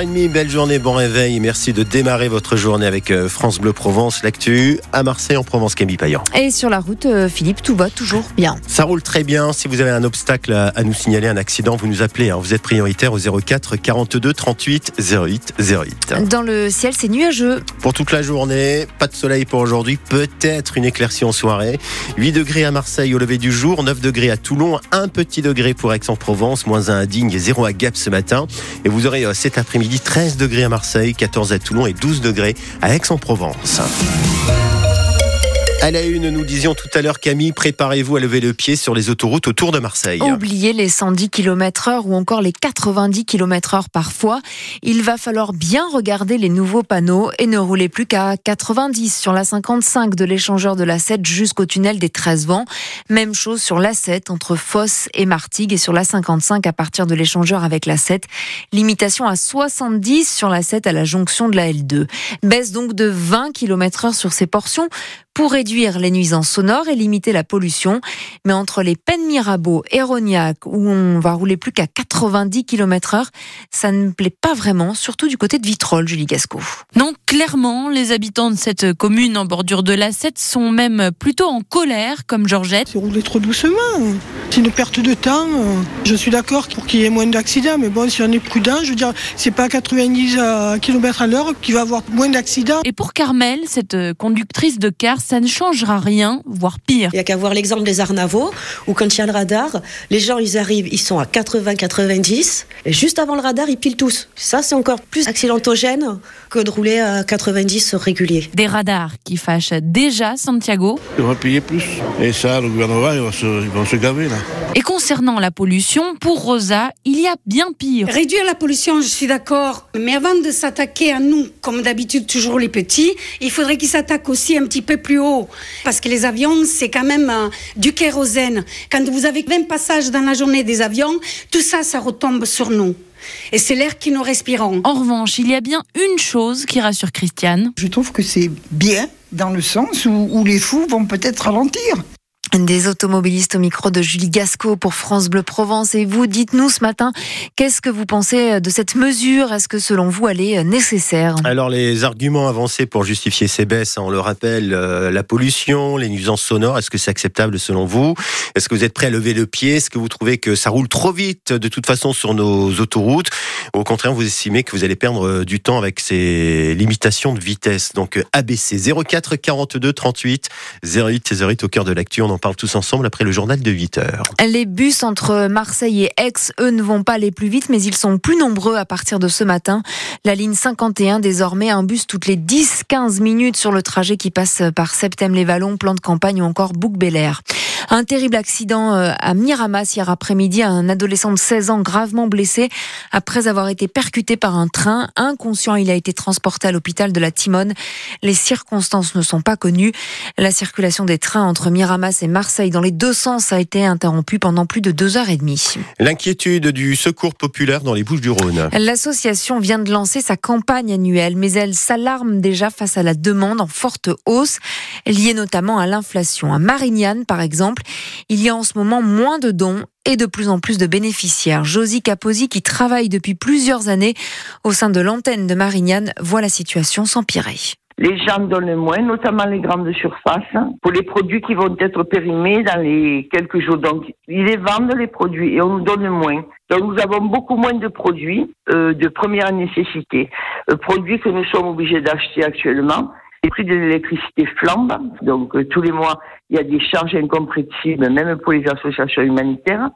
6h30, belle journée, bon réveil. Merci de démarrer votre journée avec euh, France Bleu Provence, l'actu à Marseille en Provence, Camille Payan. Et sur la route, euh, Philippe, tout va toujours bien. Ça roule très bien. Si vous avez un obstacle à, nous signaler, un accident, vous nous appelez. hein. Vous êtes prioritaire au 04 42 38 08 08. Dans le ciel, c'est nuageux. Pour toute la journée, pas de soleil pour aujourd'hui, peut-être une éclaircie en soirée. 8 degrés à Marseille au lever du jour, 9 degrés à Toulon, 1 petit degré pour Aix-en-Provence, moins 1 à Digne et 0 à Gap ce matin. Et vous aurez euh, cet après-midi 13 degrés à Marseille, 14 à Toulon et 12 degrés à Aix-en-Provence. À la une, nous disions tout à l'heure, Camille, préparez-vous à lever le pied sur les autoroutes autour de Marseille. Oubliez les 110 km heure ou encore les 90 km heure parfois. Il va falloir bien regarder les nouveaux panneaux et ne rouler plus qu'à 90 sur la 55 de l'échangeur de la 7 jusqu'au tunnel des 13 vents. Même chose sur la 7 entre Fosse et Martigues et sur la 55 à partir de l'échangeur avec la 7. Limitation à 70 sur la 7 à la jonction de la L2. Baisse donc de 20 km heure sur ces portions pour réduire les nuisances sonores et limiter la pollution. Mais entre les Pennes Mirabeau et Rognac, où on va rouler plus qu'à 90 km heure, ça ne plaît pas vraiment, surtout du côté de Vitrolles, Julie Gasco. Non, clairement, les habitants de cette commune en bordure de la 7 sont même plutôt en colère, comme Georgette. C'est rouler trop doucement. C'est une perte de temps. Je suis d'accord pour qu'il y ait moins d'accidents, mais bon, si on est prudent, je veux dire, c'est pas à 90 km à l'heure qu'il va y avoir moins d'accidents. Et pour Carmel, cette conductrice de car, ça ne changera rien, voire pire. Il n'y a qu'à voir l'exemple des Arnavaux, où quand il y a le radar, les gens, ils arrivent, ils sont à 80-90, et juste avant le radar, ils pilent tous. Ça, c'est encore plus accidentogène que de rouler à 90 régulier. Des radars qui fâchent déjà Santiago. Il va payer plus. Et ça, le gouvernement, ils vont se, ils vont se gaver, là. Et concernant la pollution, pour Rosa, il y a bien pire. Réduire la pollution, je suis d'accord. Mais avant de s'attaquer à nous, comme d'habitude toujours les petits, il faudrait qu'ils s'attaquent aussi un petit peu plus haut. Parce que les avions, c'est quand même euh, du kérosène. Quand vous avez 20 passages dans la journée des avions, tout ça, ça retombe sur nous. Et c'est l'air que nous respirons. En revanche, il y a bien une chose qui rassure Christiane. Je trouve que c'est bien dans le sens où, où les fous vont peut-être ralentir. Des automobilistes au micro de Julie Gasco pour France Bleu Provence. Et vous, dites-nous ce matin, qu'est-ce que vous pensez de cette mesure? Est-ce que selon vous, elle est nécessaire? Alors les arguments avancés pour justifier ces baisses, on le rappelle, euh, la pollution, les nuisances sonores, est-ce que c'est acceptable selon vous? Est-ce que vous êtes prêt à lever le pied? Est-ce que vous trouvez que ça roule trop vite de toute façon sur nos autoroutes? Ou au contraire, vous estimez que vous allez perdre euh, du temps avec ces limitations de vitesse? Donc ABC 04 42 38 08 08 au cœur de l'actu. Parle tous ensemble après le journal de 8 heures. Les bus entre Marseille et Aix, eux, ne vont pas aller plus vite, mais ils sont plus nombreux à partir de ce matin. La ligne 51, désormais, un bus toutes les 10-15 minutes sur le trajet qui passe par Septem-les-Vallons, plan de campagne ou encore Bouc-Bélair. Un terrible accident euh, à Miramas hier après-midi. Un adolescent de 16 ans gravement blessé après avoir été percuté par un train. Inconscient, il a été transporté à l'hôpital de la Timone. Les circonstances ne sont pas connues. La circulation des trains entre Miramas et Marseille dans les deux sens a été interrompue pendant plus de deux heures et demie. L'inquiétude du secours populaire dans les Bouches du Rhône. L'association vient de lancer sa campagne annuelle, mais elle s'alarme déjà face à la demande en forte hausse, liée notamment à l'inflation. À Marignane, par exemple, il y a en ce moment moins de dons et de plus en plus de bénéficiaires. Josie Caposi, qui travaille depuis plusieurs années au sein de l'antenne de Marignane, voit la situation s'empirer. Les gens donnent moins, notamment les grandes surfaces, pour les produits qui vont être périmés dans les quelques jours. Donc, ils les vendent les produits et on nous donne moins. Donc, nous avons beaucoup moins de produits euh, de première nécessité, euh, produits que nous sommes obligés d'acheter actuellement. Les prix de l'électricité flambent, donc euh, tous les mois, il y a des charges incompréhensibles, même pour les associations humanitaires.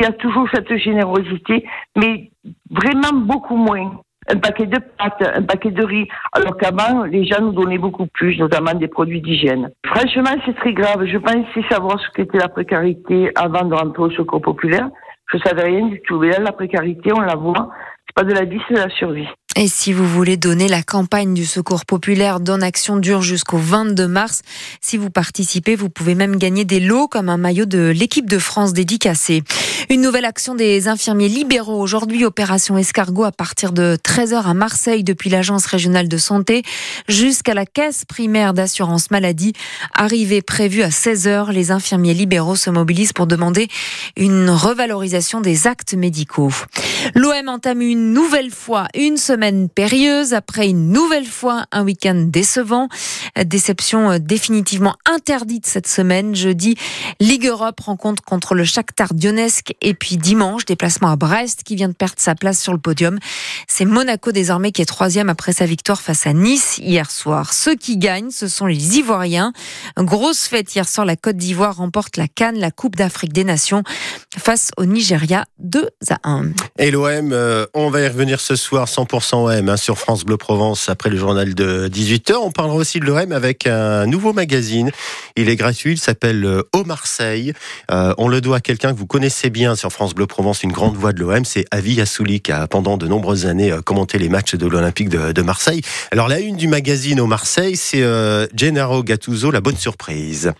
Il y a toujours cette générosité, mais vraiment beaucoup moins un paquet de pâtes, un paquet de riz, alors qu'avant, les gens nous donnaient beaucoup plus, notamment des produits d'hygiène. Franchement, c'est très grave. Je pensais savoir ce qu'était la précarité avant de rentrer au secours populaire. Je savais rien du tout. Mais là, la précarité, on la voit. C'est pas de la vie, c'est de la survie. Et si vous voulez donner la campagne du secours populaire Donne Action dure jusqu'au 22 mars, si vous participez, vous pouvez même gagner des lots comme un maillot de l'équipe de France dédicacé. Une nouvelle action des infirmiers libéraux aujourd'hui, opération escargot à partir de 13h à Marseille depuis l'agence régionale de santé jusqu'à la caisse primaire d'assurance maladie. Arrivée prévue à 16h, les infirmiers libéraux se mobilisent pour demander une revalorisation des actes médicaux. L'OM entame une nouvelle fois une semaine périlleuse après une nouvelle fois un week-end décevant. Déception définitivement interdite cette semaine. Jeudi, Ligue Europe rencontre contre le Shakhtar Donetsk et puis dimanche, déplacement à Brest qui vient de perdre sa place sur le podium. C'est Monaco désormais qui est troisième après sa victoire face à Nice hier soir. Ceux qui gagnent, ce sont les Ivoiriens. Grosse fête hier soir, la Côte d'Ivoire remporte la Cannes, la Coupe d'Afrique des Nations face au Nigeria 2 à 1. Et l'OM, euh, on va y revenir ce soir 100% OM hein, sur France Bleu Provence après le journal de 18h. On parlera aussi de l'OM avec un nouveau magazine. Il est gratuit, il s'appelle euh, Au Marseille. Euh, on le doit à quelqu'un que vous connaissez bien sur France Bleu Provence, une grande voix de l'OM, c'est Avi Assouli qui a pendant de nombreuses années commenté les matchs de l'Olympique de, Marseille. Alors la une du magazine Au Marseille, c'est Gennaro Gattuso, la bonne surprise.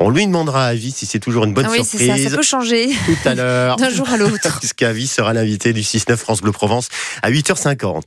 On lui demandera à Avi si c'est toujours une bonne ah oui, surprise. Ça, ça peut changer. Tout à l'heure. D'un jour à l'autre. Puisqu'Avi sera l'invité du 6-9 France Bleu Provence à 8h50.